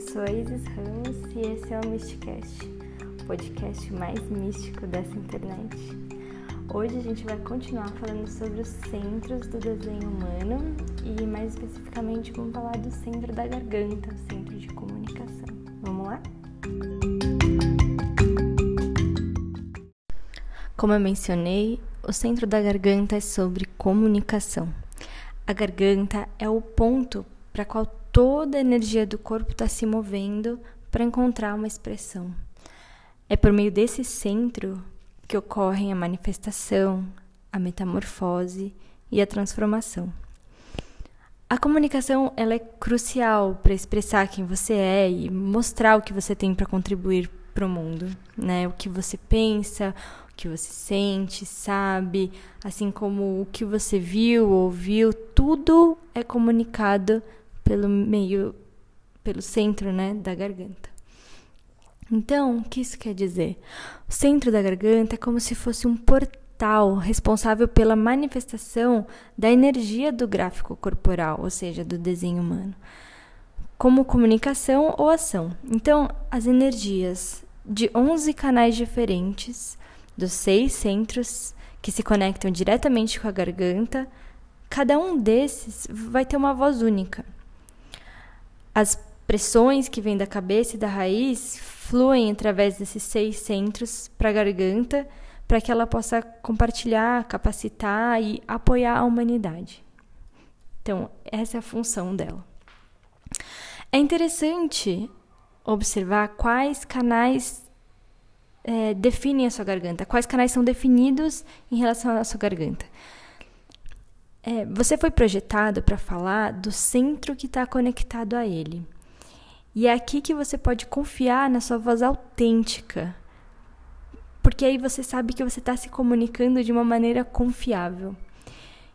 Eu sou Isis Ramos e esse é o Mysticast, o podcast mais místico dessa internet. Hoje a gente vai continuar falando sobre os centros do desenho humano e mais especificamente vamos falar do centro da garganta, o centro de comunicação. Vamos lá? Como eu mencionei, o centro da garganta é sobre comunicação. A garganta é o ponto para qual toda a energia do corpo está se movendo para encontrar uma expressão. É por meio desse centro que ocorrem a manifestação, a metamorfose e a transformação. A comunicação ela é crucial para expressar quem você é e mostrar o que você tem para contribuir para o mundo, né? O que você pensa, o que você sente, sabe, assim como o que você viu, ouviu, tudo é comunicado pelo meio, pelo centro, né, da garganta. Então, o que isso quer dizer? O centro da garganta é como se fosse um portal responsável pela manifestação da energia do gráfico corporal, ou seja, do desenho humano, como comunicação ou ação. Então, as energias de 11 canais diferentes, dos seis centros que se conectam diretamente com a garganta, cada um desses vai ter uma voz única. As pressões que vêm da cabeça e da raiz fluem através desses seis centros para a garganta, para que ela possa compartilhar, capacitar e apoiar a humanidade. Então, essa é a função dela. É interessante observar quais canais é, definem a sua garganta, quais canais são definidos em relação à sua garganta. É, você foi projetado para falar do centro que está conectado a ele. E é aqui que você pode confiar na sua voz autêntica. Porque aí você sabe que você está se comunicando de uma maneira confiável.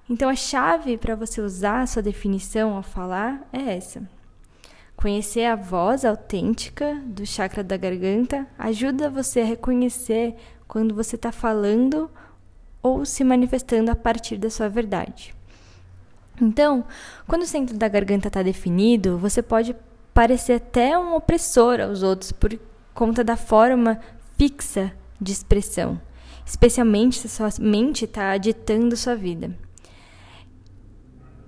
Então a chave para você usar a sua definição ao falar é essa. Conhecer a voz autêntica do chakra da garganta ajuda você a reconhecer quando você está falando ou se manifestando a partir da sua verdade. Então, quando o centro da garganta está definido, você pode parecer até um opressor aos outros por conta da forma fixa de expressão, especialmente se sua mente está ditando sua vida.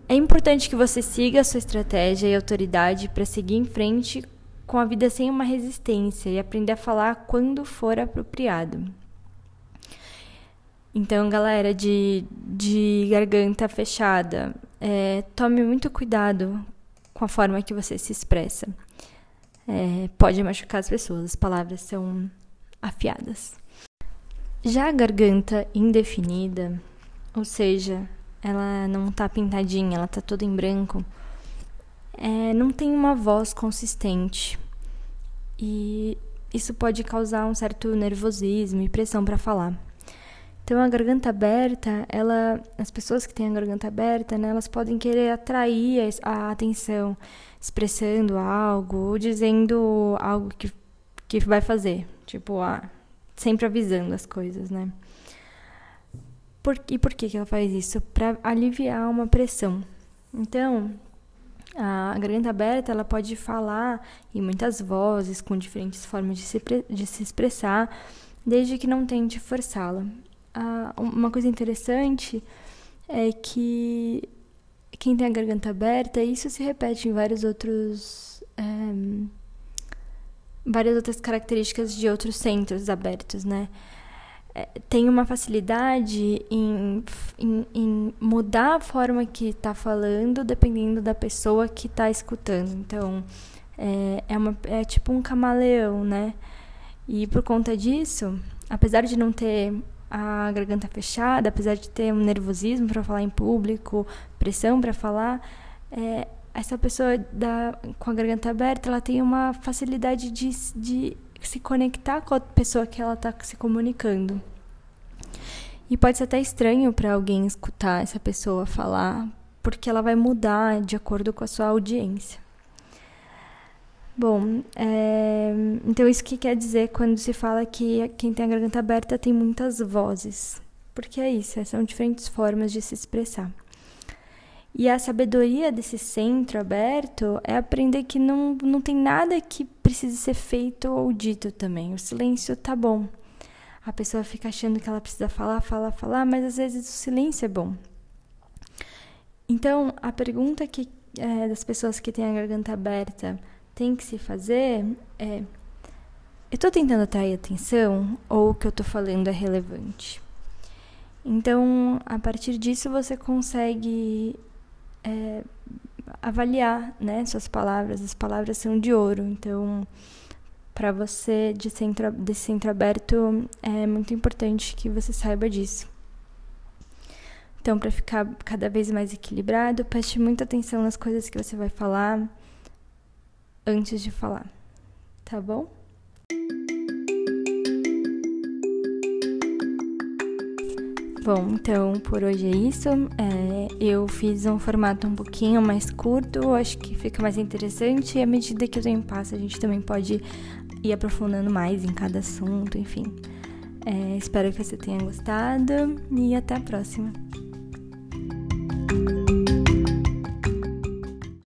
É importante que você siga a sua estratégia e autoridade para seguir em frente com a vida sem uma resistência e aprender a falar quando for apropriado. Então, galera de, de garganta fechada, é, tome muito cuidado com a forma que você se expressa. É, pode machucar as pessoas, as palavras são afiadas. Já a garganta indefinida, ou seja, ela não tá pintadinha, ela tá toda em branco, é, não tem uma voz consistente. E isso pode causar um certo nervosismo e pressão para falar. Então a garganta aberta, ela, as pessoas que têm a garganta aberta, né, elas podem querer atrair a atenção, expressando algo ou dizendo algo que, que vai fazer, tipo, ah, sempre avisando as coisas, né? Por, e por que, que ela faz isso? Para aliviar uma pressão. Então, a garganta aberta ela pode falar em muitas vozes, com diferentes formas de se, de se expressar, desde que não tente forçá-la uma coisa interessante é que quem tem a garganta aberta, isso se repete em vários outros. É, várias outras características de outros centros abertos, né? É, tem uma facilidade em, em, em, mudar a forma que está falando dependendo da pessoa que está escutando. Então, é, é, uma, é tipo um camaleão, né? E por conta disso, apesar de não ter a garganta fechada, apesar de ter um nervosismo para falar em público, pressão para falar, é, essa pessoa da, com a garganta aberta, ela tem uma facilidade de, de se conectar com a pessoa que ela está se comunicando. E pode ser até estranho para alguém escutar essa pessoa falar, porque ela vai mudar de acordo com a sua audiência. Bom, é, então isso que quer dizer quando se fala que quem tem a garganta aberta tem muitas vozes. Porque é isso, são diferentes formas de se expressar. E a sabedoria desse centro aberto é aprender que não, não tem nada que precise ser feito ou dito também. O silêncio tá bom. A pessoa fica achando que ela precisa falar, falar, falar, mas às vezes o silêncio é bom. Então, a pergunta que é, das pessoas que têm a garganta aberta tem que se fazer é: eu estou tentando atrair atenção ou o que eu estou falando é relevante? Então, a partir disso, você consegue é, avaliar né, suas palavras. As palavras são de ouro. Então, para você de centro, de centro aberto, é muito importante que você saiba disso. Então, para ficar cada vez mais equilibrado, preste muita atenção nas coisas que você vai falar antes de falar. Tá bom? Bom, então por hoje é isso. É, eu fiz um formato um pouquinho mais curto, acho que fica mais interessante e à medida que o tempo passa a gente também pode ir aprofundando mais em cada assunto, enfim. É, espero que você tenha gostado e até a próxima.